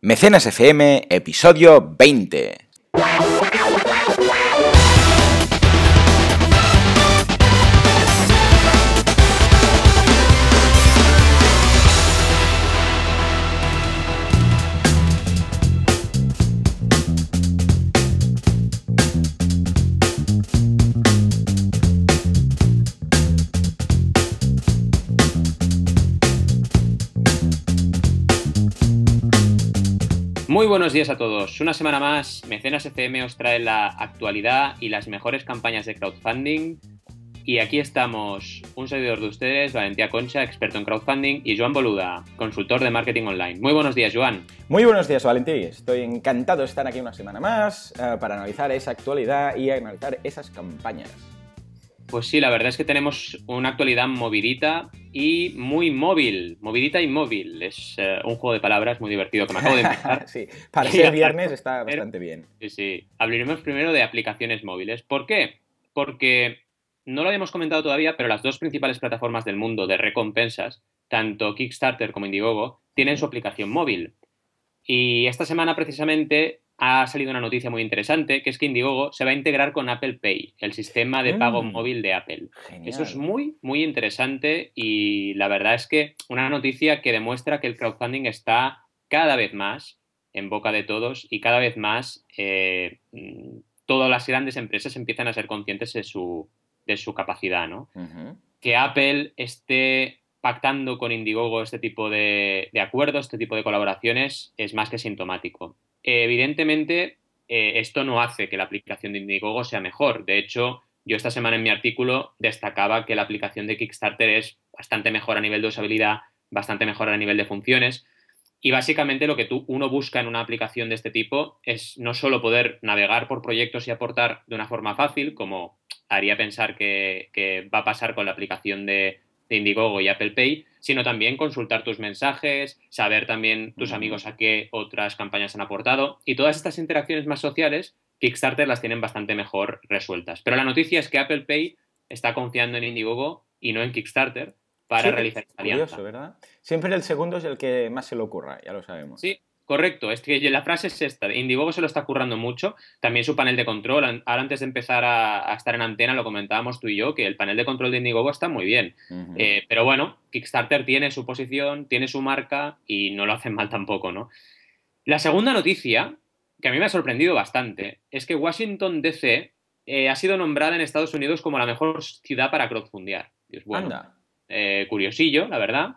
Mecenas FM, episodio 20. Buenos días a todos. Una semana más, Mecenas FM os trae la actualidad y las mejores campañas de crowdfunding. Y aquí estamos, un servidor de ustedes, Valentía Concha, experto en crowdfunding, y Joan Boluda, consultor de marketing online. Muy buenos días, Joan. Muy buenos días, Valentín. Estoy encantado de estar aquí una semana más eh, para analizar esa actualidad y analizar esas campañas. Pues sí, la verdad es que tenemos una actualidad movidita y muy móvil. Movidita y móvil. Es eh, un juego de palabras muy divertido que me acabo de empezar. sí, para ser viernes está bastante bien. Sí, sí. Hablaremos primero de aplicaciones móviles. ¿Por qué? Porque no lo habíamos comentado todavía, pero las dos principales plataformas del mundo de recompensas, tanto Kickstarter como Indiegogo, tienen su aplicación móvil. Y esta semana precisamente ha salido una noticia muy interesante, que es que Indiegogo se va a integrar con Apple Pay, el sistema de pago Mm. móvil de Apple. Genial. Eso es muy, muy interesante y la verdad es que una noticia que demuestra que el crowdfunding está cada vez más en boca de todos y cada vez más eh, todas las grandes empresas empiezan a ser conscientes de su, de su capacidad, ¿no? Que Apple esté pactando con Indiegogo este tipo de, de acuerdos, este tipo de colaboraciones, es más que sintomático. Evidentemente, eh, esto no hace que la aplicación de Indiegogo sea mejor. De hecho, yo esta semana en mi artículo destacaba que la aplicación de Kickstarter es bastante mejor a nivel de usabilidad, bastante mejor a nivel de funciones. Y básicamente lo que tú, uno busca en una aplicación de este tipo es no solo poder navegar por proyectos y aportar de una forma fácil, como haría pensar que, que va a pasar con la aplicación de, de Indiegogo y Apple Pay, sino también consultar tus mensajes, saber también tus amigos a qué otras campañas han aportado. Y todas estas interacciones más sociales, Kickstarter las tienen bastante mejor resueltas. Pero la noticia es que Apple Pay está confiando en Indiegogo y no en Kickstarter para Sí, realizar esta alianza. Curioso, ¿verdad? Siempre el segundo es el que más se le ocurra, ya lo sabemos. Sí, correcto. Es que la frase es esta. Indiegogo se lo está currando mucho. También su panel de control. Ahora antes de empezar a, a estar en antena lo comentábamos tú y yo, que el panel de control de Indiegogo está muy bien. Eh, pero bueno, Kickstarter tiene su posición, tiene su marca y no lo hacen mal tampoco, ¿no? La segunda noticia, que a mí me ha sorprendido bastante, es que Washington DC eh, ha sido nombrada en Estados Unidos como la mejor ciudad para crowdfundear. Y es bueno, Anda. eh, curiosillo, la verdad.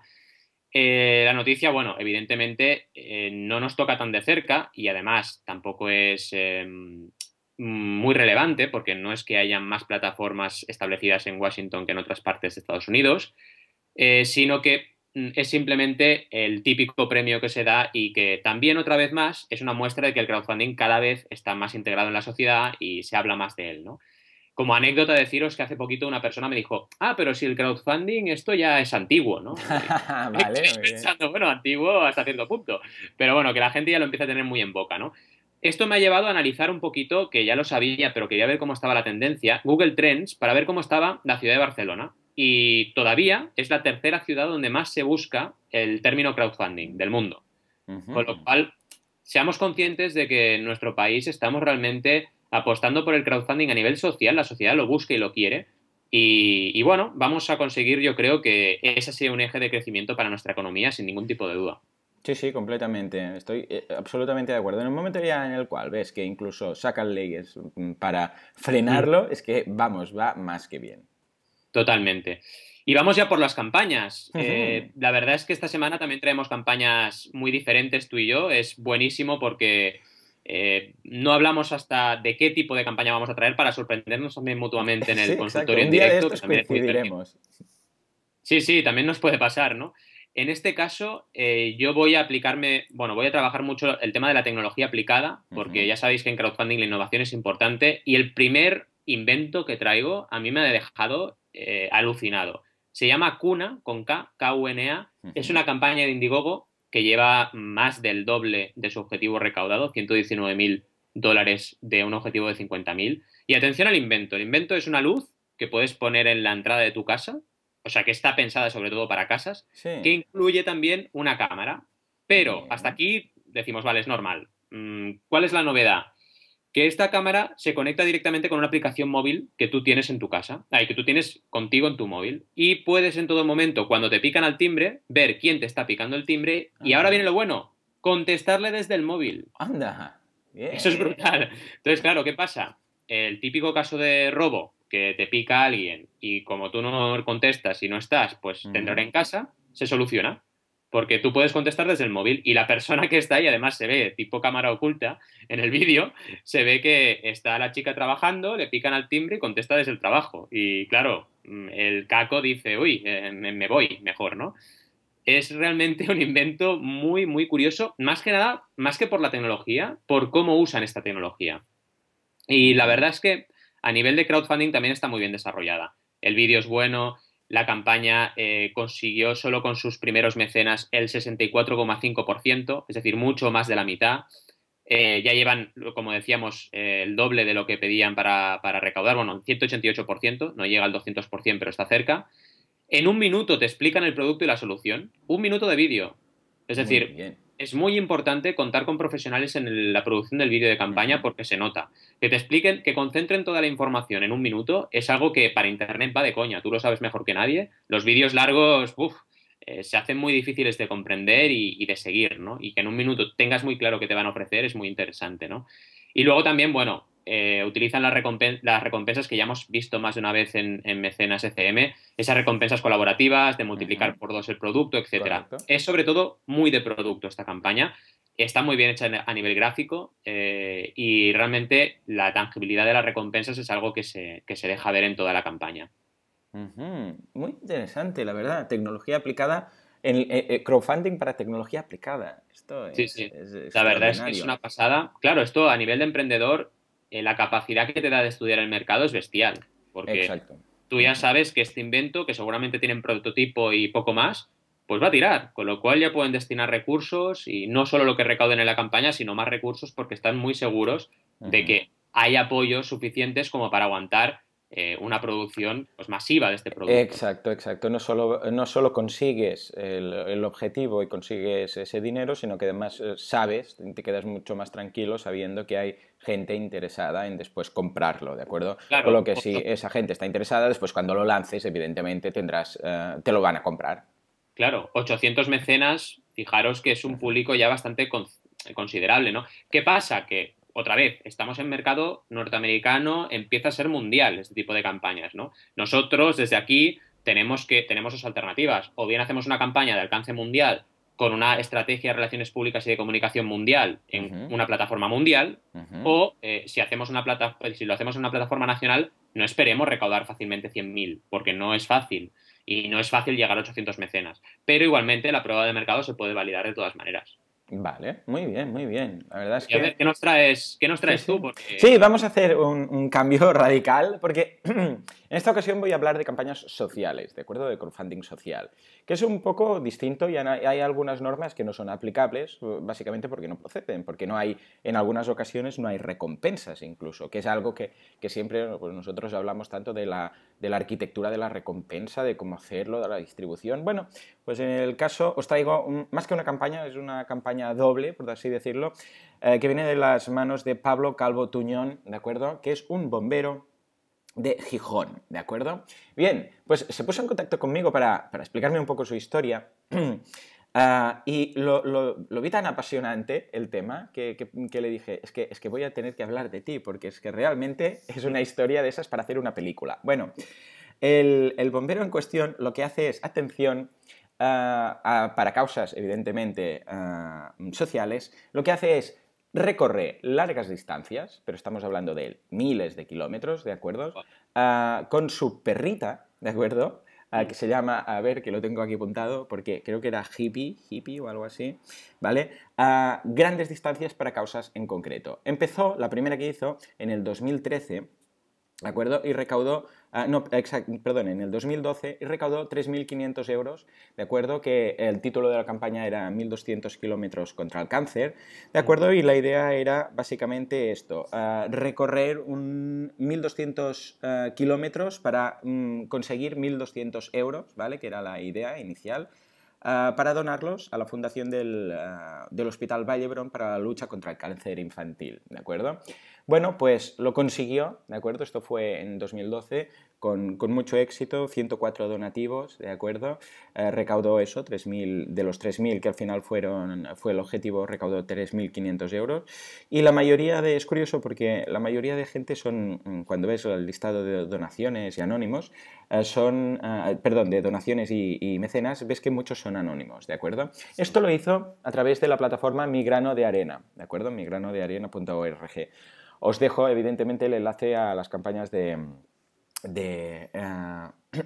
Eh, la noticia, bueno, evidentemente eh, no nos toca tan de cerca y además tampoco es eh, muy relevante porque no es que haya más plataformas establecidas en Washington que en otras partes de Estados Unidos, sino que mm, es simplemente el típico premio que se da y que también otra vez más es una muestra de que el crowdfunding cada vez está más integrado en la sociedad y se habla más de él, ¿no? Como anécdota deciros que hace poquito una persona me dijo, ah, pero si el crowdfunding esto ya es antiguo, ¿no? vale, Estoy pensando, bueno, antiguo hasta cierto punto. Pero bueno, que la gente ya lo empieza a tener muy en boca, ¿no? Esto me ha llevado a analizar un poquito, que ya lo sabía, pero quería ver cómo estaba la tendencia, Google Trends, para ver cómo estaba la ciudad de Barcelona. Y todavía es la tercera ciudad donde más se busca el término crowdfunding del mundo. Ujú. Con lo cual, seamos conscientes de que en nuestro país estamos realmente apostando por el crowdfunding a nivel social, la sociedad lo busca y lo quiere. Y, y bueno, vamos a conseguir, yo creo que ese sea un eje de crecimiento para nuestra economía, sin ningún tipo de duda. Sí, sí, completamente. Estoy eh, absolutamente de acuerdo. En el momento ya en el cual ves que incluso sacan leyes mm, para frenarlo, es que, vamos, va más que bien. Totalmente. Y vamos ya por las campañas. Eh, la verdad es que esta semana también traemos campañas muy diferentes tú y yo. Es buenísimo porque eh, no hablamos hasta de qué tipo de campaña vamos a traer para sorprendernos también mutuamente en el Sí, consultorio en de directo. que es coincidiremos. Sí, sí, también nos puede pasar, ¿no? En este caso, eh, yo voy a aplicarme, bueno, voy a trabajar mucho el tema de la tecnología aplicada, porque ya sabéis que en crowdfunding la innovación es importante y el primer invento que traigo a mí me ha dejado eh, alucinado. Se llama Cuna, con K, K-U-N-A. Es Ujú. una campaña de Indiegogo que lleva más del doble de su objetivo recaudado, 119 mil dólares de un objetivo de 50 mil. Y atención al invento. El invento es una luz que puedes poner en la entrada de tu casa, o sea que está pensada sobre todo para casas, Sí. que incluye también una cámara. Pero Bien. hasta aquí decimos, vale, es normal. Mm, ¿Cuál es la novedad? Que esta cámara se conecta directamente con una aplicación móvil que tú tienes en tu casa, ay, que tú tienes contigo en tu móvil. Y puedes en todo momento, cuando te pican al timbre, ver quién te está picando el timbre. Y ahora viene lo bueno, contestarle desde el móvil. Anda. Eso es brutal. Entonces, claro, ¿qué pasa? El típico caso de robo, que te pica alguien y como tú no contestas y no estás, pues te entran en casa, se soluciona. Porque tú puedes contestar desde el móvil y la persona que está ahí, además se ve tipo cámara oculta en el vídeo, se ve que está la chica trabajando, le pican al timbre y contesta desde el trabajo. Y claro, mm, el caco dice, uy, eh, me voy mejor, ¿no? es realmente un invento muy, muy curioso, más que nada, más que por la tecnología, por cómo usan esta tecnología. Y la verdad es que a nivel de crowdfunding también está muy bien desarrollada. El vídeo es bueno, la campaña eh, consiguió solo con sus primeros mecenas el 64,5%, es decir, mucho más de la mitad. Eh, ya llevan, como decíamos, eh, el doble de lo que pedían para, para recaudar, bueno, 188%, no llega al 200%, pero está cerca. En un minuto te explican el producto y la solución. Un minuto de vídeo. Es decir, es muy importante contar con profesionales en la producción del vídeo de campaña porque se nota. Que te expliquen, que concentren toda la información en un minuto es algo que para Internet va de coña. Tú lo sabes mejor que nadie. Los vídeos largos, uff, eh, se hacen muy difíciles de comprender y, y, de seguir, ¿no? Y que en un minuto tengas muy claro qué te van a ofrecer es muy interesante, ¿no? Y luego también, bueno, eh, utilizan las, recompensas que ya hemos visto más de una vez en, Mecenas ECM, esas recompensas colaborativas, de multiplicar por dos el producto, etcétera. Es sobre todo muy de producto esta campaña. Está muy bien hecha a nivel gráfico eh, y realmente la tangibilidad de las recompensas es algo que se, deja ver en toda la campaña. Muy interesante, la verdad. Tecnología aplicada en eh, crowdfunding para tecnología aplicada. Esto es, sí, sí. la verdad es que es una pasada. Claro, esto a nivel de emprendedor eh, la capacidad que te da de estudiar el mercado es bestial. Porque tú ya sabes que este invento, que seguramente tienen prototipo y poco más, pues va a tirar. Con lo cual ya pueden destinar recursos y no solo lo que recauden en la campaña, sino más recursos porque están muy seguros de que hay apoyos suficientes como para aguantar eh, una producción pues, masiva de este producto. Exacto, exacto. No solo, no solo consigues el, objetivo y consigues ese dinero, sino que además eh, sabes, te quedas mucho más tranquilo sabiendo que hay gente interesada en después comprarlo, ¿de acuerdo? Claro, Con lo que si esa gente está interesada, después cuando lo lances, evidentemente tendrás, eh, te lo van a comprar. Claro, 800 mecenas, fijaros que es un público ya bastante considerable, ¿no? ¿Qué pasa? Que otra vez, estamos en mercado norteamericano, empieza a ser mundial este tipo de campañas, ¿no? Nosotros desde aquí tenemos que tenemos dos alternativas, o bien hacemos una campaña de alcance mundial con una estrategia de relaciones públicas y de comunicación mundial en una plataforma mundial, o eh, si hacemos una plata, si lo hacemos en una plataforma nacional, no esperemos recaudar fácilmente 100.000, porque no es fácil y no es fácil llegar a 800 mecenas. Pero igualmente la prueba de mercado se puede validar de todas maneras. Vale, muy bien, muy bien. La verdad es que... ver, ¿qué nos traes, qué nos traes tú? Sí, vamos a hacer un, cambio radical porque en esta ocasión voy a hablar de campañas sociales, ¿de acuerdo? De crowdfunding social, que es un poco distinto y hay algunas normas que no son aplicables, básicamente porque no proceden, porque no hay, en algunas ocasiones no hay recompensas incluso, que es algo que, siempre pues nosotros hablamos tanto de la, de la arquitectura de la recompensa, de cómo hacerlo, de la distribución. Bueno, pues en el caso os traigo, más que una campaña, es una campaña doble, por así decirlo, eh, que viene de las manos de Pablo Calvo Tuñón, ¿de acuerdo? Que es un bombero de Gijón, ¿de acuerdo? Bien, pues se puso en contacto conmigo para, explicarme un poco su historia. Ah, y lo, vi tan apasionante el tema que, le dije, es que, es que voy a tener que hablar de ti, porque es que realmente es una historia de esas para hacer una película. Bueno, el, el bombero en cuestión lo que hace es, atención, para causas evidentemente sociales, lo que hace es recorre largas distancias, pero estamos hablando de miles de kilómetros, ¿de acuerdo? con su perrita, ¿de acuerdo? Que se llama, a ver, que lo tengo aquí apuntado, porque creo que era hippie, hippie o algo así, ¿vale? grandes distancias para causas en concreto. Empezó, la primera que hizo, en el 2013, ¿de acuerdo? Y recaudó, ah, no, perdón, en el 2012 y recaudó 3.500 euros, ¿de acuerdo? Que el título de la campaña era 1.200 kilómetros contra el cáncer, ¿de acuerdo? Y la idea era básicamente esto, ah, recorrer un 1.200 ah, kilómetros para mm, conseguir 1.200 euros, ¿vale? Que era la idea inicial. para donarlos a la fundación del, del Hospital Vallebron para la lucha contra el cáncer infantil, ¿de acuerdo? Bueno, pues lo consiguió, ¿de acuerdo? Esto fue en 2012, con, mucho éxito, 104 donativos, ¿de acuerdo? Eh, recaudó eso, 3.000, de los 3.000 que al final fueron, fue el objetivo, recaudó 3.500 euros. Y la mayoría de, es curioso porque la mayoría de gente son, mm, cuando ves el listado de donaciones y anónimos, eh, son, eh, perdón, de donaciones y, y, mecenas, ves que muchos son anónimos, ¿de acuerdo? Esto lo hizo a través de la plataforma Migrano de Arena, ¿de acuerdo? migranodearena.org. Os dejo, evidentemente, el enlace a las campañas de de... Eh,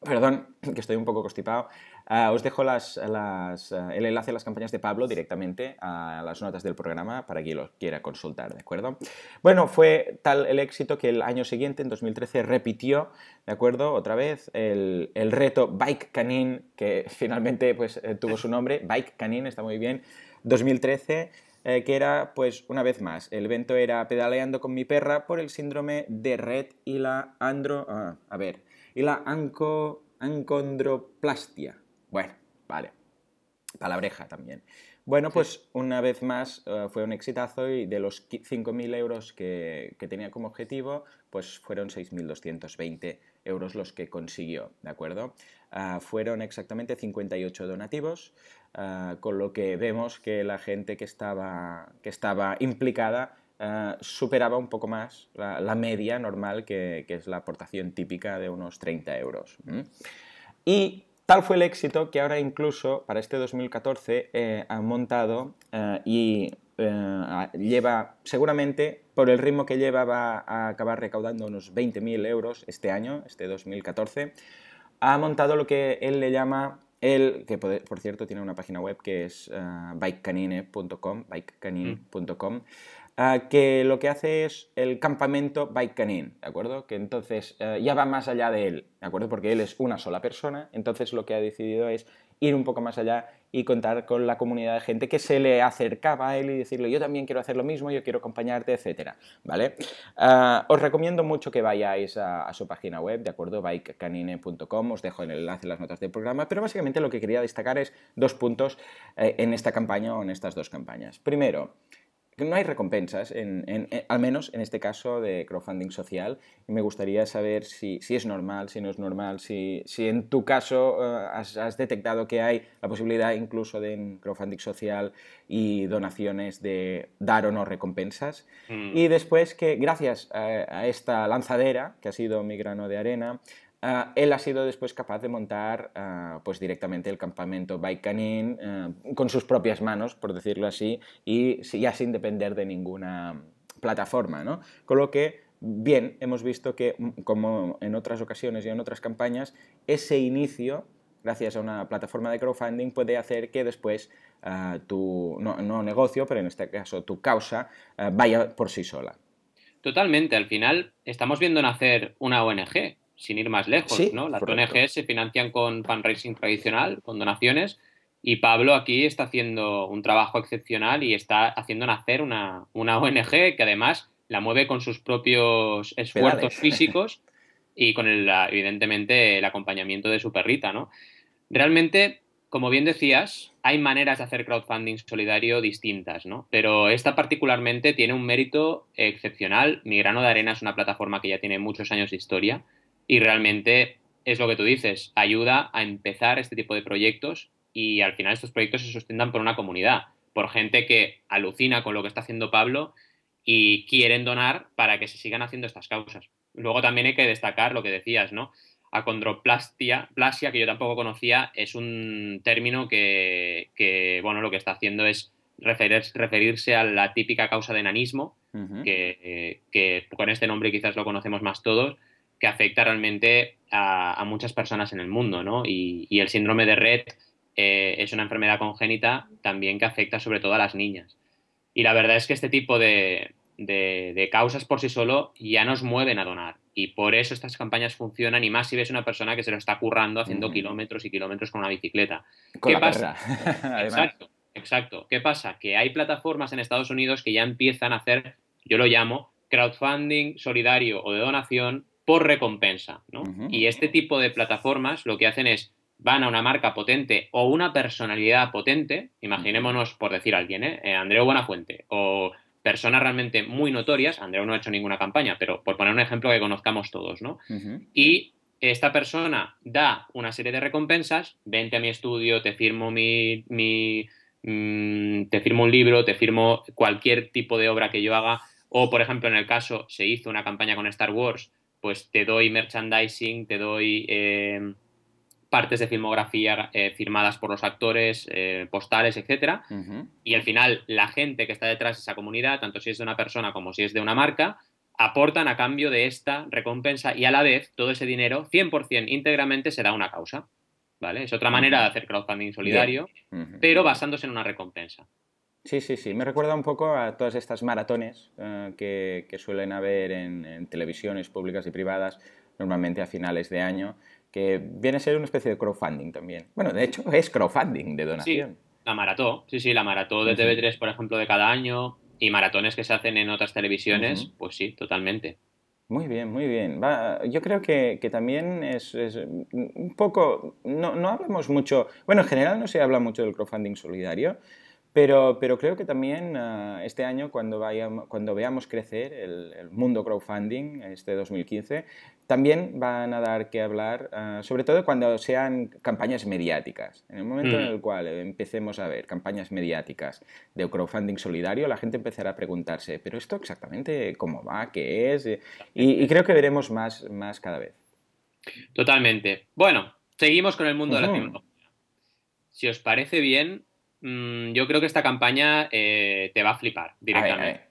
perdón, que estoy un poco constipado. Eh, os dejo las, eh, el enlace a las campañas de Pablo directamente a las notas del programa para quien lo quiera consultar, ¿de acuerdo? Bueno, fue tal el éxito que el año siguiente, en 2013, repitió, ¿de acuerdo? Otra vez el, el reto Bike Canin, que finalmente pues, tuvo su nombre, Bike Canin, está muy bien, 2013 eh, que era, pues, una vez más, el evento era pedaleando con mi perra por el síndrome de Red y la andro... Ah, a ver, y la anco, ancondroplastia. Bueno, vale. Palabreja también. Bueno, pues una vez más eh, fue un exitazo y de los 5.000 euros que, que, tenía como objetivo, pues fueron 6.220 euros los que consiguió, ¿de acuerdo? Ah, fueron exactamente 58 donativos, ah, con lo que vemos que la gente que estaba, que estaba implicada ah, superaba un poco más la, media normal, que, es la aportación típica de unos 30 euros. Y tal fue el éxito que ahora incluso para este 2014 eh, han montado y eh, lleva, seguramente, por el ritmo que lleva, va a acabar recaudando unos 20.000 euros este año, este 2014 ha montado lo que él le llama, él, que por cierto tiene una página web que es uh, bikecanine.com, bikecanine.com, uh, que lo que hace es el campamento Bike Canine, ¿de acuerdo? Que entonces uh, ya va más allá de él, ¿de acuerdo? Porque él es una sola persona, entonces lo que ha decidido es ir un poco más allá y contar con la comunidad de gente que se le acercaba a él y decirle yo también quiero hacer lo mismo, yo quiero acompañarte, etcétera, ¿vale? Ah, os recomiendo mucho que vayáis a, su página web, ¿de acuerdo? bikecanine.com, os dejo el enlace en las notas del programa, pero básicamente lo que quería destacar es dos puntos eh, en esta campaña o en estas dos campañas. Primero, no hay recompensas, al menos en este caso de crowdfunding social. Y me gustaría saber si, es normal, si no es normal, si, en tu caso eh, has, detectado que hay la posibilidad incluso de crowdfunding social y donaciones de dar o no recompensas. Mm. Y después que gracias a esta lanzadera, que ha sido mi grano de arena, Ah, él ha sido después capaz de montar ah, pues directamente el campamento Bike Canine ah, con sus propias manos, por decirlo así, y ya sin depender de ninguna plataforma. ¿no? Con lo que, bien, hemos visto que, mm, como en otras ocasiones y en otras campañas, ese inicio, gracias a una plataforma de crowdfunding, puede hacer que después tu, no, no, negocio, pero en este caso tu causa, vaya por sí sola. Totalmente, al final estamos viendo nacer una ONG sin ir más lejos, ¿no? Las ONGs se financian con fundraising tradicional, con donaciones, y Pablo aquí está haciendo un trabajo excepcional y está haciendo nacer una, ONG que además la mueve con sus propios esfuerzos físicos y con el, evidentemente el acompañamiento de su perrita, ¿no? Realmente, como bien decías, hay maneras de hacer crowdfunding solidario distintas, ¿no? Pero esta particularmente tiene un mérito excepcional. Mi grano de arena es una plataforma que ya tiene muchos años de historia y realmente es lo que tú dices, ayuda a empezar este tipo de proyectos y al final estos proyectos se sustentan por una comunidad, por gente que alucina con lo que está haciendo Pablo y quieren donar para que se sigan haciendo estas causas. Luego también hay que destacar lo que decías, ¿no? Acondroplastia, plasia, que yo tampoco conocía, es un término que, bueno, lo que está haciendo es referirse a la típica causa de enanismo, que, que, con este nombre quizás lo conocemos más todos, que afecta realmente a, muchas personas en el mundo, ¿no? Y, el síndrome de Red eh, es una enfermedad congénita también que afecta sobre todo a las niñas. Y la verdad es que este tipo de, causas por sí solo ya nos mueven a donar. Y por eso estas campañas funcionan, y más si ves una persona que se lo está currando haciendo kilómetros y kilómetros con una bicicleta. Con ¿Qué pasa? exacto, exacto. ¿Qué pasa? Que hay plataformas en Estados Unidos que ya empiezan a hacer, yo lo llamo, crowdfunding solidario o de donación por recompensa. ¿no? Y este tipo de plataformas lo que hacen es van a una marca potente o una personalidad potente, imaginémonos por decir alguien, ¿eh? eh Andreu Buenafuente, o personas realmente muy notorias, Andreu no ha hecho ninguna campaña, pero por poner un ejemplo que conozcamos todos, ¿no? Y esta persona da una serie de recompensas, vente a mi estudio, te firmo mi, mi mm, te firmo un libro, te firmo cualquier tipo de obra que yo haga, o por ejemplo en el caso se hizo una campaña con Star Wars, pues te doy merchandising, te doy eh, partes de filmografía eh, firmadas por los actores, eh, postales, etc. Y al final la gente que está detrás de esa comunidad, tanto si es de una persona como si es de una marca, aportan a cambio de esta recompensa y a la vez todo ese dinero 100% íntegramente se da a una causa. ¿Vale? Es otra manera de hacer crowdfunding solidario, pero basándose en una recompensa. Sí, sí, sí. Me recuerda un poco a todas estas maratones eh, que, suelen haber en, televisiones públicas y privadas, normalmente a finales de año, que viene a ser una especie de crowdfunding también. Bueno, de hecho es crowdfunding de donación. Sí, la maratón, sí, sí, la maratón de TV3, por ejemplo, de cada año y maratones que se hacen en otras televisiones, pues sí, totalmente. Muy bien, muy bien. yo creo que, también es, un poco, no, no hablamos mucho, bueno, en general no se habla mucho del crowdfunding solidario, pero, pero creo que también ah, este año, cuando, vayamos, cuando veamos crecer el, mundo crowdfunding, este 2015, también van a dar que hablar, ah, sobre todo cuando sean campañas mediáticas. En el momento en mm. el cual empecemos a ver campañas mediáticas de crowdfunding solidario, la gente empezará a preguntarse, ¿pero esto exactamente cómo va? ¿Qué es? Y, creo que veremos más, más cada vez. Totalmente. Bueno, seguimos con el mundo de la tecnología. Si os parece bien, Mm, yo creo que esta campaña eh, te va a flipar directamente.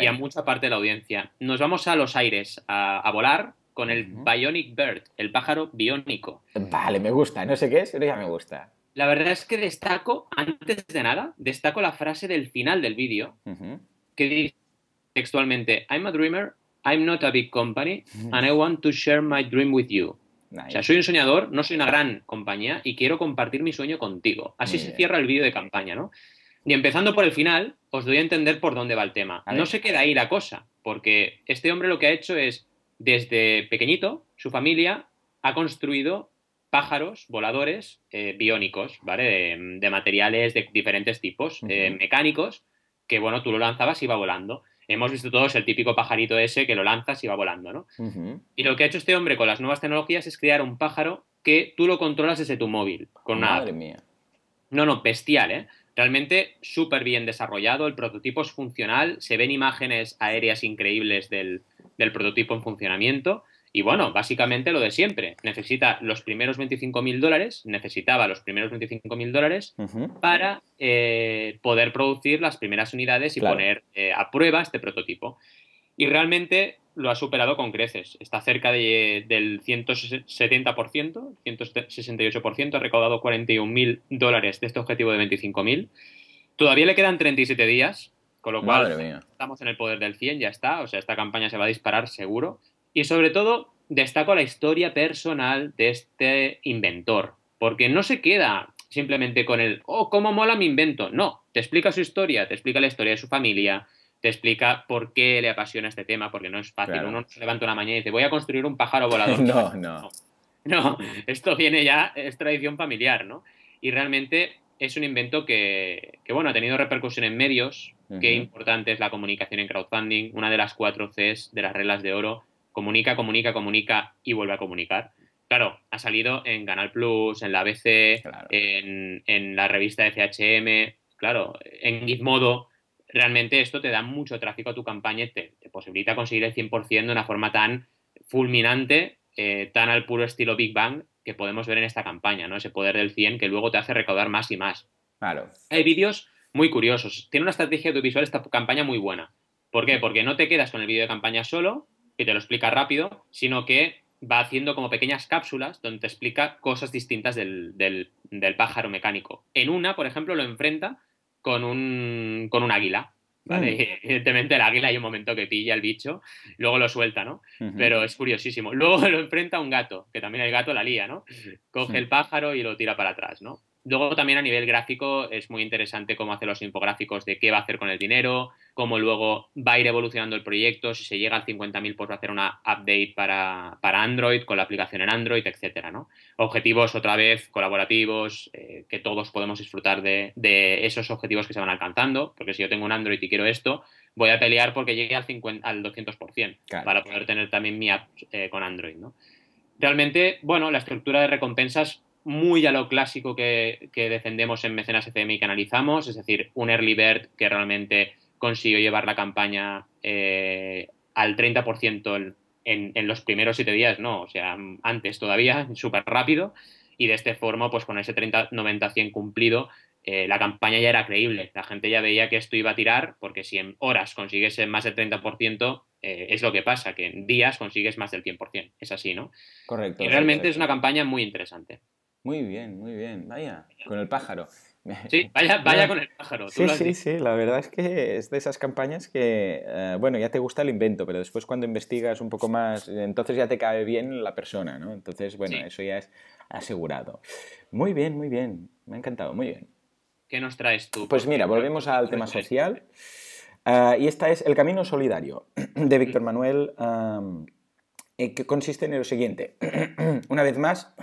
y a mucha parte de la audiencia. Nos vamos a los aires a, volar con el Bionic Bird, el pájaro biónico. Vale, me gusta. No sé qué es, pero ya me gusta. La verdad es que destaco, antes de nada, destaco la frase del final del vídeo, que dice textualmente, I'm a dreamer, I'm not a big company, and I want to share my dream with you. O sea, soy un soñador, no soy una gran compañía y quiero compartir mi sueño contigo. Así se cierra el vídeo de campaña, ¿no? Y empezando por el final, os doy a entender por dónde va el tema. No se queda ahí la cosa, porque este hombre lo que ha hecho es, desde pequeñito, su familia ha construido pájaros voladores eh, biónicos, ¿vale? De, materiales de diferentes tipos, eh, mecánicos, que, bueno, tú lo lanzabas y iba volando hemos visto todos el típico pajarito ese que lo lanzas y va volando, ¿no? Y lo que ha hecho este hombre con las nuevas tecnologías es crear un pájaro que tú lo controlas desde tu móvil. Con Madre mía. No, no, bestial, ¿eh? Realmente súper bien desarrollado, el prototipo es funcional, se ven imágenes aéreas increíbles del, del prototipo en funcionamiento y bueno, básicamente lo de siempre. Necesita los primeros 25.000 dólares, necesitaba los primeros 25.000 dólares para eh, poder producir las primeras unidades y poner eh, a prueba este prototipo. Y realmente lo ha superado con creces. Está cerca de, del 170%, 168%, ha recaudado 41.000 dólares de este objetivo de 25.000. Todavía le quedan 37 días, con lo cual estamos en el poder del 100, ya está. O sea, esta campaña se va a disparar seguro. Y sobre todo, destaco la historia personal de este inventor, porque no se queda simplemente con el, oh, cómo mola mi invento. No, te explica su historia, te explica la historia de su familia, te explica por qué le apasiona este tema, porque no es fácil. Uno se levanta una mañana y dice, voy a construir un pájaro volador. no, no. No, esto viene ya, es tradición familiar, ¿no? Y realmente es un invento que, bueno, ha tenido repercusión en medios. Qué importante es la comunicación en crowdfunding, una de las cuatro Cs de las reglas de oro comunica, comunica, comunica y vuelve a comunicar. Claro, ha salido en Canal Plus, en la ABC, en, la revista CHM, claro, en Gizmodo. Realmente esto te da mucho tráfico a tu campaña y te, posibilita conseguir el 100% de una forma tan fulminante, eh, tan al puro estilo Big Bang que podemos ver en esta campaña, ¿no? Ese poder del 100 que luego te hace recaudar más y más. Claro. Hay vídeos muy curiosos. Tiene una estrategia audiovisual esta campaña muy buena. ¿Por qué? Porque no te quedas con el vídeo de campaña solo, que te lo explica rápido, sino que va haciendo como pequeñas cápsulas donde te explica cosas distintas del, pájaro mecánico. En una, por ejemplo, lo enfrenta con un, con un águila. ¿vale? Mm. Evidentemente el águila hay un momento que pilla el bicho, luego lo suelta, ¿no? Pero es curiosísimo. Luego lo enfrenta a un gato, que también el gato la lía, ¿no? Coge el pájaro y lo tira para atrás, ¿no? Luego también a nivel gráfico es muy interesante cómo hace los infográficos de qué va a hacer con el dinero, cómo luego va a ir evolucionando el proyecto, si se llega al 50.000 pues va a hacer una update para, Android con la aplicación en Android, etcétera, ¿no? Objetivos otra vez colaborativos, eh, que todos podemos disfrutar de, esos objetivos que se van alcanzando, porque si yo tengo un Android y quiero esto, voy a pelear porque llegue al, 50, al 200% para poder tener también mi app eh, con Android, ¿no? Realmente, bueno, la estructura de recompensas muy a lo clásico que, defendemos en Mecenas FM y que analizamos, es decir, un early bird que realmente consiguió llevar la campaña eh, al 30% en, en, los primeros siete días, no, o sea, antes todavía, súper rápido, y de este forma, pues con ese 30, 90, 100 cumplido, eh, la campaña ya era creíble, la gente ya veía que esto iba a tirar, porque si en horas consigues más del 30%, eh, es lo que pasa, que en días consigues más del 100%, es así, ¿no? Correcto. Y realmente es una campaña muy interesante. Muy bien, muy bien. Vaya, con el pájaro. Sí, vaya, vaya con el pájaro. Sí, sí, sí. La verdad es que es de esas campañas que, eh, bueno, ya te gusta el invento, pero después cuando investigas un poco más, entonces ya te cae bien la persona, ¿no? Entonces, bueno, eso ya es asegurado. Muy bien, muy bien. Me ha encantado, muy bien. ¿Qué nos traes tú? Pues mira, volvemos al tema social. Ah, y esta es El Camino Solidario, de Víctor Manuel eh, que consiste en lo siguiente. una vez más,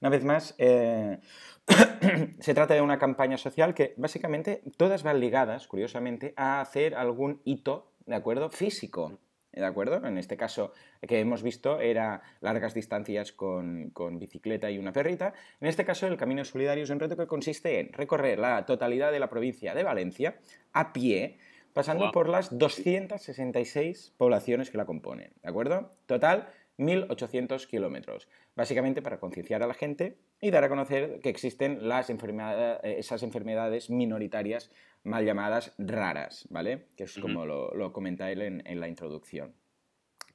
una vez más, eh, se trata de una campaña social que básicamente todas van ligadas, curiosamente, a hacer algún hito, ¿de acuerdo? Físico. ¿De acuerdo? En este caso que hemos visto era largas distancias con, con, bicicleta y una perrita. En este caso el Camino Solidario es un reto que consiste en recorrer la totalidad de la provincia de Valencia a pie pasando por las 266 poblaciones que la componen, ¿de acuerdo? Total, 1.800 kilómetros, básicamente para concienciar a la gente y dar a conocer que existen las enfermedades, esas enfermedades minoritarias mal llamadas raras, ¿vale? Que es como lo, comenta él en, la introducción.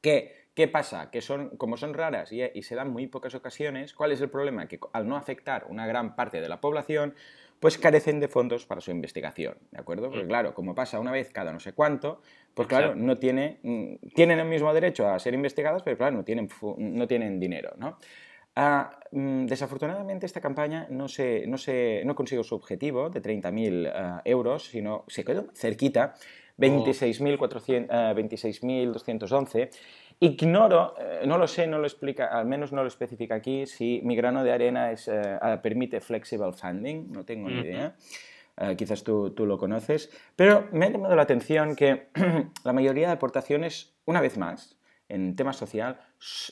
¿Qué, ¿Qué, pasa? Que son, como son raras y, y se dan muy pocas ocasiones, ¿cuál es el problema? Que al no afectar una gran parte de la población, pues carecen de fondos para su investigación, ¿de acuerdo? Porque mm. claro, como pasa una vez cada no sé cuánto, pues claro, no tiene, mm, tienen el mismo derecho a ser investigadas, pero claro, no tienen, no tienen dinero, ¿no? Ah, mm, desafortunadamente esta campaña no, se, no, se, no consiguió su objetivo de 30.000 ah, euros, sino se quedó cerquita, 26.211, Ignoro, eh, no lo sé, no lo explica, al menos no lo especifica aquí, si mi grano de arena es, eh, permite flexible funding, no tengo ni idea. Eh, quizás tú, tú, lo conoces, pero me ha llamado la atención que la mayoría de aportaciones, una vez más, en tema social,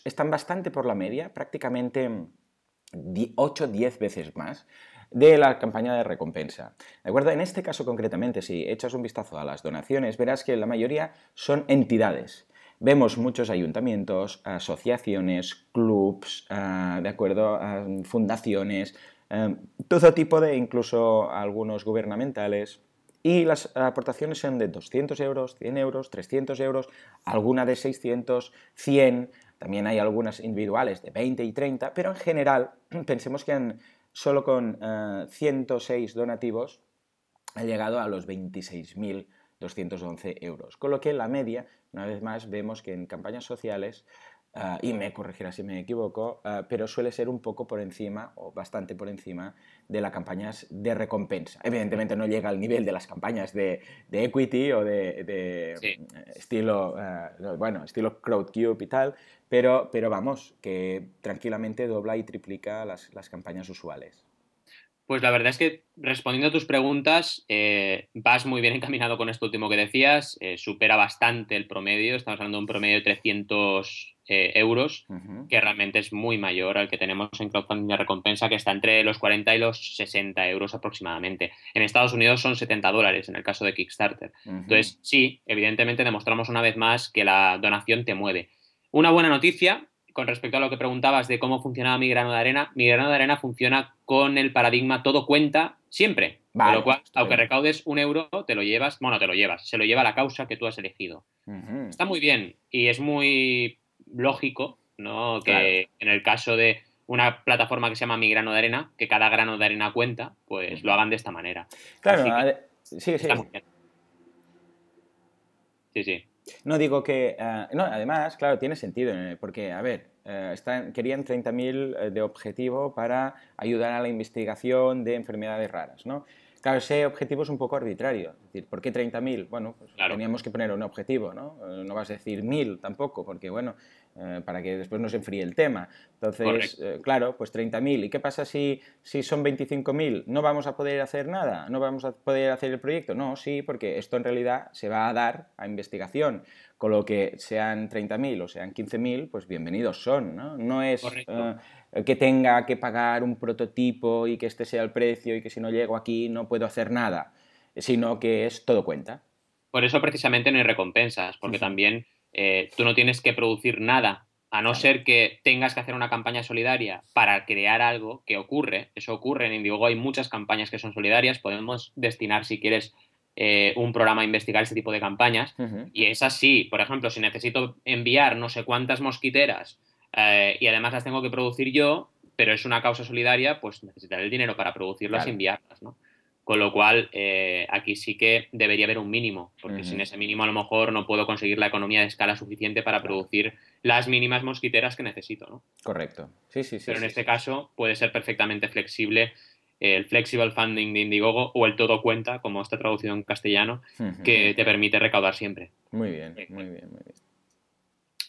están bastante por la media, prácticamente 8-10 veces más de la campaña de recompensa. ¿De acuerdo? En este caso concretamente, si echas un vistazo a las donaciones, verás que la mayoría son entidades vemos muchos ayuntamientos, asociaciones, clubs, ah, ¿de acuerdo? Ah, fundaciones, ah, todo tipo de, incluso algunos gubernamentales. Y las aportaciones son de 200 euros, 100 euros, 300 euros, alguna de 600, 100, también hay algunas individuales de 20 y 30, pero en general pensemos que solo con 106 donativos ha llegado a los 26.211 euros, con lo que la media una vez más vemos que en campañas sociales, ah, y me corregirá si me equivoco, ah, pero suele ser un poco por encima o bastante por encima de las campañas de recompensa. Evidentemente no llega al nivel de las campañas de, equity o de, estilo, ah, bueno, estilo CrowdCube y tal, pero, pero vamos, que tranquilamente dobla y triplica las, las campañas usuales. Pues la verdad es que respondiendo a tus preguntas, eh, vas muy bien encaminado con esto último que decías, eh, supera bastante el promedio, estamos hablando de un promedio de 300 eh, euros, que realmente es muy mayor al que tenemos en crowdfunding de recompensa, que está entre los 40 y los 60 euros aproximadamente. En Estados Unidos son 70 dólares en el caso de Kickstarter. Entonces, sí, evidentemente demostramos una vez más que la donación te mueve. Una buena noticia con respecto a lo que preguntabas de cómo funcionaba mi grano de arena, mi grano de arena funciona con el paradigma todo cuenta siempre. Con lo cual, aunque recaudes un euro, te lo llevas, bueno, te lo llevas, se lo lleva la causa que tú has elegido. Está muy bien y es muy lógico, ¿no? Que en el caso de una plataforma que se llama Mi Grano de Arena, que cada grano de arena cuenta, pues lo hagan de esta manera. Claro, sí, sí. Sí, sí. No digo que... eh, no, además, claro, tiene sentido, eh, porque, a ver, eh, están, querían 30.000 eh, de objetivo para ayudar a la investigación de enfermedades raras, ¿no? Claro, ese objetivo es un poco arbitrario. Es decir, ¿por qué 30.000? Bueno, pues Claro. teníamos que poner un objetivo, ¿no? No vas a decir 1.000 tampoco, porque, bueno, eh, para que después no se enfríe el tema. Entonces, eh, claro, pues 30.000. ¿Y qué pasa si, si son 25.000? ¿No vamos a poder hacer nada? ¿No vamos a poder hacer el proyecto? No, sí, porque esto en realidad se va a dar a investigación. Con lo que sean 30.000 o sean 15.000, pues bienvenidos son, ¿no? No es eh, que tenga que pagar un prototipo y que este sea el precio y que si no llego aquí no puedo hacer nada, sino que es todo cuenta. Por eso precisamente no hay recompensas, porque también eh, tú no tienes que producir nada, a no ser que tengas que hacer una campaña solidaria para crear algo que ocurre. Eso ocurre en Indiegogo, hay muchas campañas que son solidarias, podemos destinar, si quieres, eh, un programa a investigar este tipo de campañas. Y es así, por ejemplo, si necesito enviar no sé cuántas mosquiteras eh, y además las tengo que producir yo, pero es una causa solidaria, pues necesitaré el dinero para producirlas Claro. y enviarlas, ¿no? Con lo cual, eh, aquí sí que debería haber un mínimo, porque sin ese mínimo a lo mejor no puedo conseguir la economía de escala suficiente para producir las mínimas mosquiteras que necesito, ¿no? Correcto. Sí, sí, sí. Pero en sí, este sí. caso puede ser perfectamente flexible eh, el flexible funding de Indiegogo o el todo cuenta, como está traducido en castellano, que te permite recaudar siempre. Muy bien, muy bien, muy bien.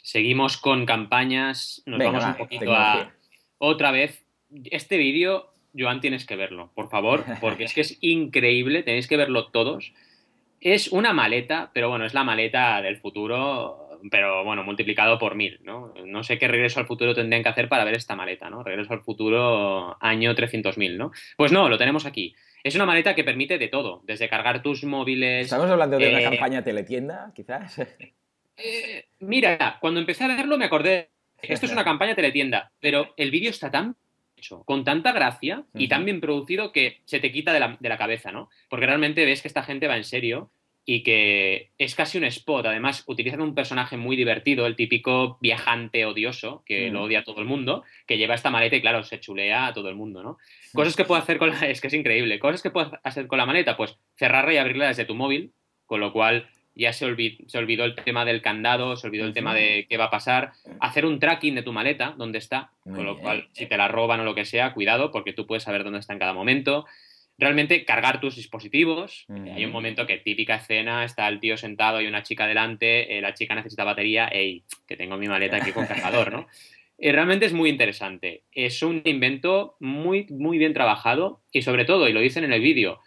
Seguimos con campañas, nos Venga, vamos va, un poquito a otra vez. Este vídeo, Joan, tienes que verlo, por favor, porque es que es increíble, tenéis que verlo todos. Es una maleta, pero bueno, es la maleta del futuro, pero bueno, multiplicado por mil, ¿no? No sé qué regreso al futuro tendrían que hacer para ver esta maleta, ¿no? Regreso al futuro año 300.000, ¿no? Pues no, lo tenemos aquí. Es una maleta que permite de todo, desde cargar tus móviles, ¿Estamos hablando de una eh, campaña teletienda, quizás? eh, mira, cuando empecé a verlo me acordé, esto es una campaña teletienda, pero el vídeo está tan hecho, con tanta gracia y tan bien producido que se te quita de la, de la cabeza, ¿no? Porque realmente ves que esta gente va en serio y que es casi un spot. Además, utilizan un personaje muy divertido, el típico viajante odioso, que Mm. lo odia a todo el mundo, que lleva esta maleta y, claro, se chulea a todo el mundo, ¿no? Cosas que puedo hacer con la... Es que es increíble. Cosas que puedes hacer con la maleta, pues cerrarla y abrirla desde tu móvil, con lo cual ya se, olvi- se olvidó el tema del candado, se olvidó el tema de qué va a pasar. Hacer un tracking de tu maleta, dónde está, con lo cual, si te la roban o lo que sea, cuidado, porque tú puedes saber dónde está en cada momento. Realmente cargar tus dispositivos. Hay un momento que típica escena, está el tío sentado y una chica delante, eh, la chica necesita batería, ey, que tengo mi maleta aquí con cargador, ¿no? Eh, realmente es muy interesante. Es un invento muy, muy bien trabajado y sobre todo, y lo dicen en el vídeo,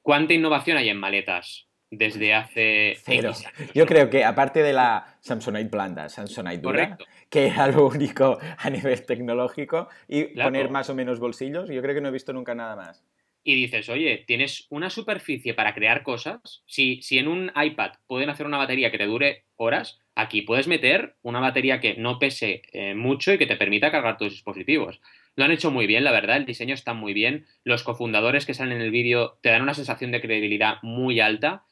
¿cuánta innovación hay en maletas desde hace... Cero. Yo creo que aparte de la Samsonite blanda, Samsonite dura, Correcto. que era lo único a nivel tecnológico, y Claro. poner más o menos bolsillos, yo creo que no he visto nunca nada más. y dices, oye, tienes una superficie para crear cosas. Si, si en un iPad pueden hacer una batería que te dure horas, aquí puedes meter una batería que no pese eh, mucho y que te permita cargar tus dispositivos. Lo han hecho muy bien, la verdad, el diseño está muy bien. Los cofundadores que salen en el vídeo te dan una sensación de credibilidad muy alta.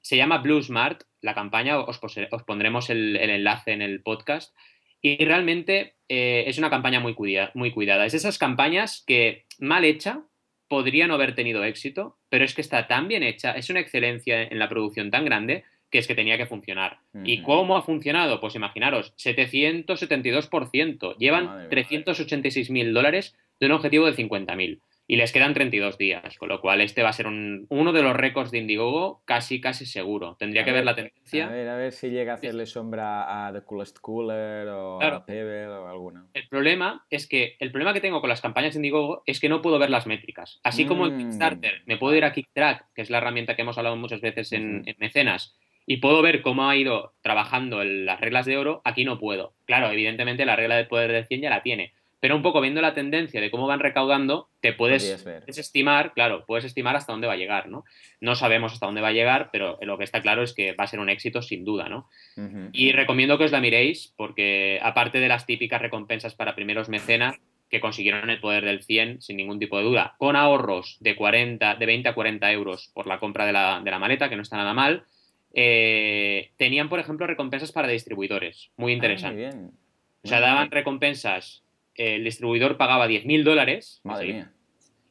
Se llama Blue Smart, la campaña, os, pondremos el, el enlace en el podcast. Y realmente eh, es una campaña muy, cuida- muy cuidada. Es de esas campañas que, mal hecha, podría no haber tenido éxito, pero es que está tan bien hecha, es una excelencia en la producción tan grande que es que tenía que funcionar. ¿Y cómo ha funcionado? Pues imaginaros, 772%. Llevan Madre mía. 386 mil dólares de un objetivo de 50.000 y les quedan 32 días, con lo cual este va a ser un- uno de los récords de Indiegogo casi, casi seguro. Tendría A que ver, ver, la A tendencia. ver, a ver si llega a hacerle sombra a The Coolest Cooler o Claro. a Pebble o alguna. El problema es que el problema que tengo con las campañas de Indiegogo es que no puedo ver las métricas. Así como en Mm. Kickstarter me puedo ir a KickTrack, que es la herramienta que hemos hablado muchas veces en, Mecenas, y puedo ver cómo ha ido trabajando las reglas de oro, aquí no puedo. Claro, evidentemente la regla del poder del 100 ya la tiene, pero un poco viendo la tendencia de cómo van recaudando, te puedes, puedes estimar, claro, puedes estimar hasta dónde va a llegar, ¿no? No sabemos hasta dónde va a llegar, pero lo que está claro es que va a ser un éxito sin duda, ¿no? Y recomiendo que os la miréis porque aparte de las típicas recompensas para primeros mecenas que consiguieron el poder del 100 sin ningún tipo de duda, con ahorros de 40, de 20 a 40 euros por la compra de la, de la maleta, que no está nada mal, eh, tenían, por ejemplo, recompensas para distribuidores, muy Ah, interesante. muy bien. o sea, daban bien. recompensas, el distribuidor pagaba 10.000 dólares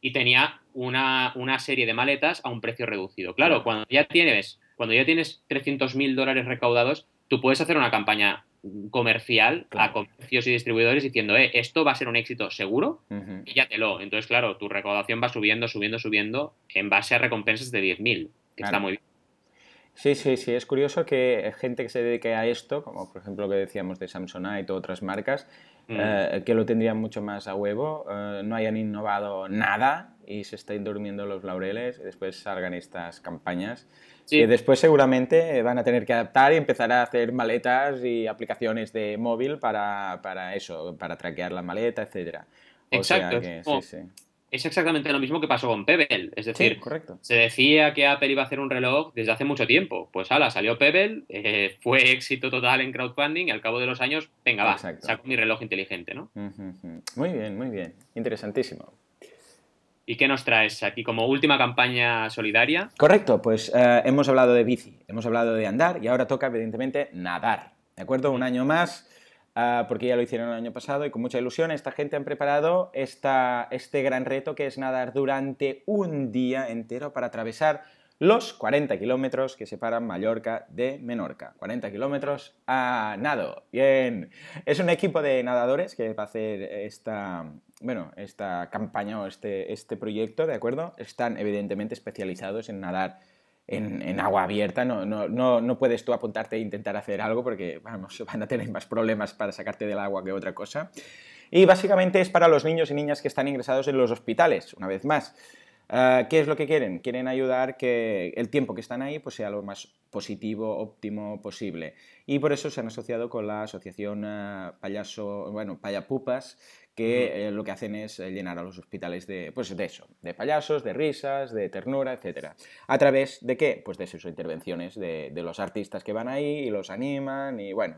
y tenía una, una serie de maletas a un precio reducido. Claro, Claro. cuando ya tienes cuando ya tienes 300.000 dólares recaudados, tú puedes hacer una campaña comercial a comercios y distribuidores diciendo, eh, esto va a ser un éxito seguro, y ya te lo. Entonces, claro, tu recaudación va subiendo, subiendo, subiendo en base a recompensas de 10.000, que está muy bien. Sí, sí, sí, es curioso que gente que se dedique a esto, como por ejemplo lo que decíamos de Samsonite o otras marcas, mm. eh, que lo tendrían mucho más a huevo, eh, no hayan innovado nada y se estén durmiendo los laureles y después salgan estas campañas que después seguramente van a tener que adaptar y empezar a hacer maletas y aplicaciones de móvil para, para eso, para traquear la maleta, etcétera. Exacto. Es exactamente lo mismo que pasó con Pebble. Es decir, se decía que Apple iba a hacer un reloj desde hace mucho tiempo. Pues ala, salió Pebble, eh, fue éxito total en crowdfunding y al cabo de los años, venga, va, saco mi reloj inteligente, ¿no? Muy bien, muy bien. Interesantísimo. ¿Y qué nos traes aquí como última campaña solidaria? Correcto, pues eh, hemos hablado de bici, hemos hablado de andar y ahora toca evidentemente nadar. ¿De acuerdo? Un año más, eh, porque ya lo hicieron el año pasado y con mucha ilusión esta gente han preparado esta, este gran reto que es nadar durante un día entero para atravesar los 40 kilómetros que separan Mallorca de Menorca. 40 kilómetros a nado. Bien. Es un equipo de nadadores que va a hacer esta, bueno, esta campaña o este, este proyecto, ¿de acuerdo? Están evidentemente especializados en nadar en, agua abierta. No, no, no, puedes tú apuntarte e intentar hacer algo porque vamos, van a tener más problemas para sacarte del agua que otra cosa. Y básicamente es para los niños y niñas que están ingresados en los hospitales, una vez más. Ah, ¿Qué es lo que quieren? Quieren ayudar que el tiempo que están ahí pues, sea lo más positivo, óptimo posible. Y por eso se han asociado con la asociación uh, Payaso, bueno, Payapupas, que eh, lo que hacen es eh, llenar a los hospitales de, pues de eso, de payasos, de risas, de ternura, etc. ¿A través de qué? Pues de sus intervenciones de, de los artistas que van ahí y los animan y bueno,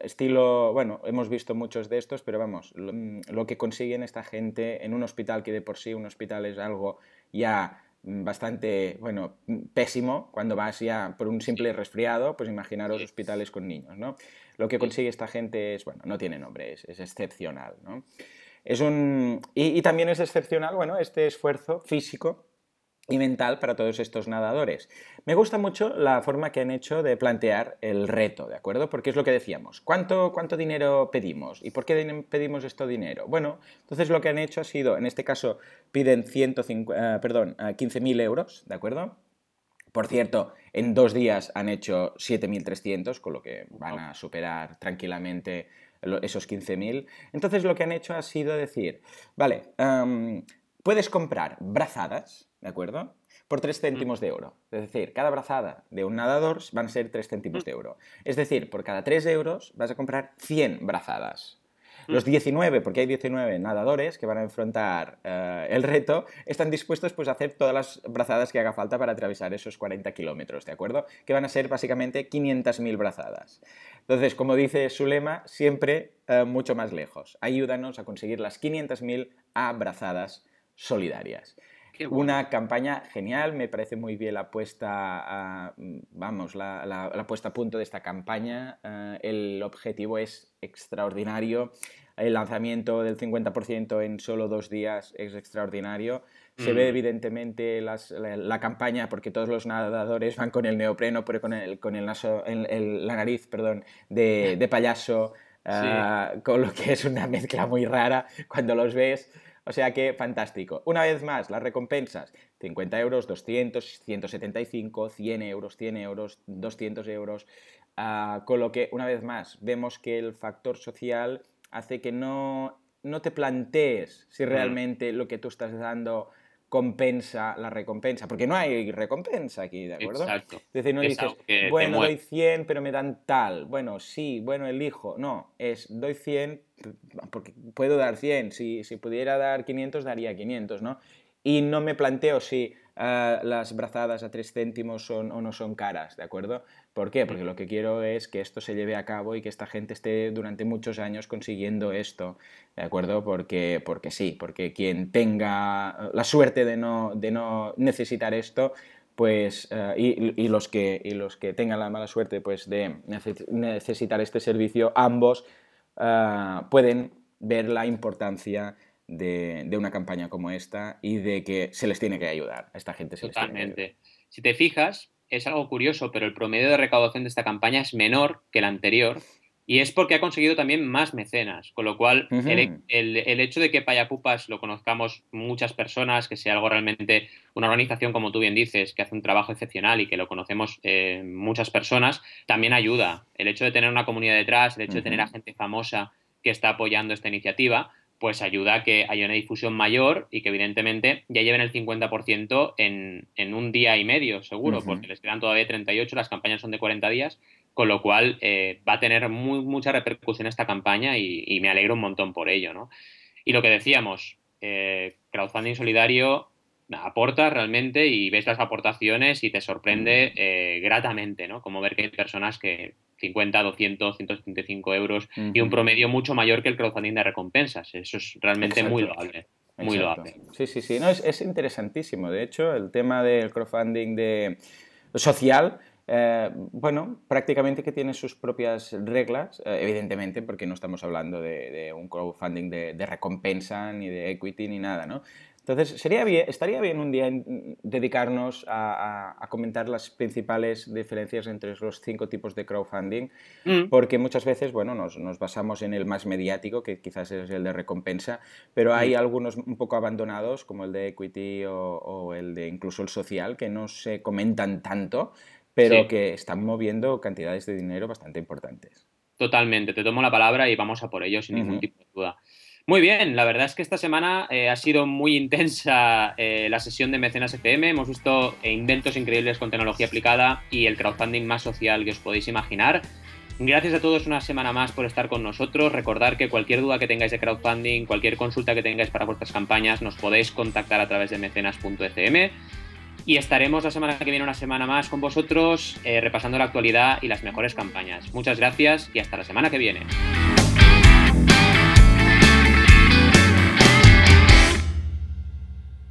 estilo, bueno, hemos visto muchos de estos, pero vamos, lo, que consiguen esta gente en un hospital que de por sí un hospital es algo ya bastante, bueno, pésimo, cuando vas ya por un simple resfriado, pues imaginaros hospitales con niños, ¿no? Lo que consigue esta gente es, bueno, no tiene nombre, es, excepcional, ¿no? Es un, y también es excepcional, bueno, este esfuerzo físico y mental para todos estos nadadores. Me gusta mucho la forma que han hecho de plantear el reto, ¿de acuerdo? Porque es lo que decíamos, ¿cuánto, cuánto dinero pedimos? ¿Y por qué pedimos esto dinero? Bueno, entonces lo que han hecho ha sido, en este caso, piden 150, eh, 15.000 euros, ¿de acuerdo? Por cierto, en dos días han hecho 7.300, con lo que van a superar tranquilamente esos 15.000. Entonces lo que han hecho ha sido decir, vale, puedes comprar brazadas, ¿de acuerdo? Por 3 céntimos de euro. Es decir, cada brazada de un nadador van a ser 3 céntimos de euro. Es decir, por cada 3 euros vas a comprar 100 brazadas. Los 19, porque hay 19 nadadores que van a enfrentar eh, el reto, están dispuestos pues, a hacer todas las brazadas que haga falta para atravesar esos 40 kilómetros, ¿de acuerdo? Que van a ser básicamente 500.000 brazadas. Entonces, como dice su lema, siempre eh, mucho más lejos. Ayúdanos a conseguir las 500.000 abrazadas solidarias. Una campaña genial, me parece muy bien la puesta a, vamos, la, puesta a punto de esta campaña. Eh, el objetivo es extraordinario. El lanzamiento del 50% en solo dos días es extraordinario. Se ve mm. evidentemente la, campaña porque todos los nadadores van con el neopreno, pero con, el, con el naso, la nariz perdón, de, payaso, eh, con lo que es una mezcla muy rara cuando los ves. O sea que fantástico. Una vez más, las recompensas, 50 euros, 200, 175, 100 euros, 100 euros, 200 euros. Ah, con lo que, una vez más, vemos que el factor social hace que no, no te plantees si mm. realmente lo que tú estás dando compensa la recompensa, porque no hay recompensa aquí, ¿de acuerdo? Exacto. Es decir, no dices, bueno, doy 100, pero me dan tal, bueno, sí, bueno, elijo, no, es doy 100, porque puedo dar 100, si, si pudiera dar 500, daría 500, ¿no? Y no me planteo si Las brazadas a 3 céntimos son o no son caras, ¿de acuerdo? ¿Por qué? Porque lo que quiero es que esto se lleve a cabo y que esta gente esté durante muchos años consiguiendo esto, ¿de acuerdo? Porque, porque sí, porque quien tenga la suerte de no, de no necesitar esto, pues, ah, y, los que, y los que tengan la mala suerte pues, de necesitar este servicio, ambos ah, pueden ver la importancia de, una campaña como esta y de que se les tiene que ayudar. A esta gente se Totalmente. les tiene que ayudar. Si te fijas, es algo curioso, pero el promedio de recaudación de esta campaña es menor que la anterior y es porque ha conseguido también más mecenas, con lo cual el, hecho de que Payapupas lo conozcamos muchas personas, que sea algo realmente una organización, como tú bien dices, que hace un trabajo excepcional y que lo conocemos eh, muchas personas, también ayuda. El hecho de tener una comunidad detrás, el hecho de tener a gente famosa que está apoyando esta iniciativa, pues ayuda a que haya una difusión mayor y que evidentemente ya lleven el 50% en, en un día y medio, seguro, porque les quedan todavía 38, las campañas son de 40 días con lo cual eh, va a tener muy, mucha repercusión esta campaña y, me alegro un montón por ello. ¿no? Y lo que decíamos, eh, crowdfunding solidario aporta realmente y ves las aportaciones y te sorprende eh, gratamente, ¿no? Como ver que hay personas que 50, 200, 175 euros y un promedio mucho mayor que el crowdfunding de recompensas. Eso es realmente muy loable. Muy loable. Sí, sí, sí. No, es, es interesantísimo. De hecho, el tema del crowdfunding de social eh, bueno, prácticamente que tiene sus propias reglas, eh, evidentemente, porque no estamos hablando de, un crowdfunding de, recompensa, ni de equity, ni nada, ¿no? Entonces, sería bien, estaría bien un día dedicarnos a, comentar las principales diferencias entre los cinco tipos de crowdfunding, mm. porque muchas veces, bueno, nos, basamos en el más mediático, que quizás es el de recompensa, pero hay mm. algunos un poco abandonados, como el de equity o, o el de incluso el social, que no se comentan tanto pero que están moviendo cantidades de dinero bastante importantes. Totalmente, te tomo la palabra y vamos a por ello sin ningún tipo de duda. Muy bien, la verdad es que esta semana eh, ha sido muy intensa eh, la sesión de Mecenas FM. Hemos visto inventos increíbles con tecnología aplicada y el crowdfunding más social que os podéis imaginar. Gracias a todos una semana más por estar con nosotros. Recordar que cualquier duda que tengáis de crowdfunding, cualquier consulta que tengáis para vuestras campañas, nos podéis contactar a través de mecenas.fm. Y estaremos la semana que viene una semana más con vosotros eh, repasando la actualidad y las mejores campañas. Muchas gracias y hasta la semana que viene.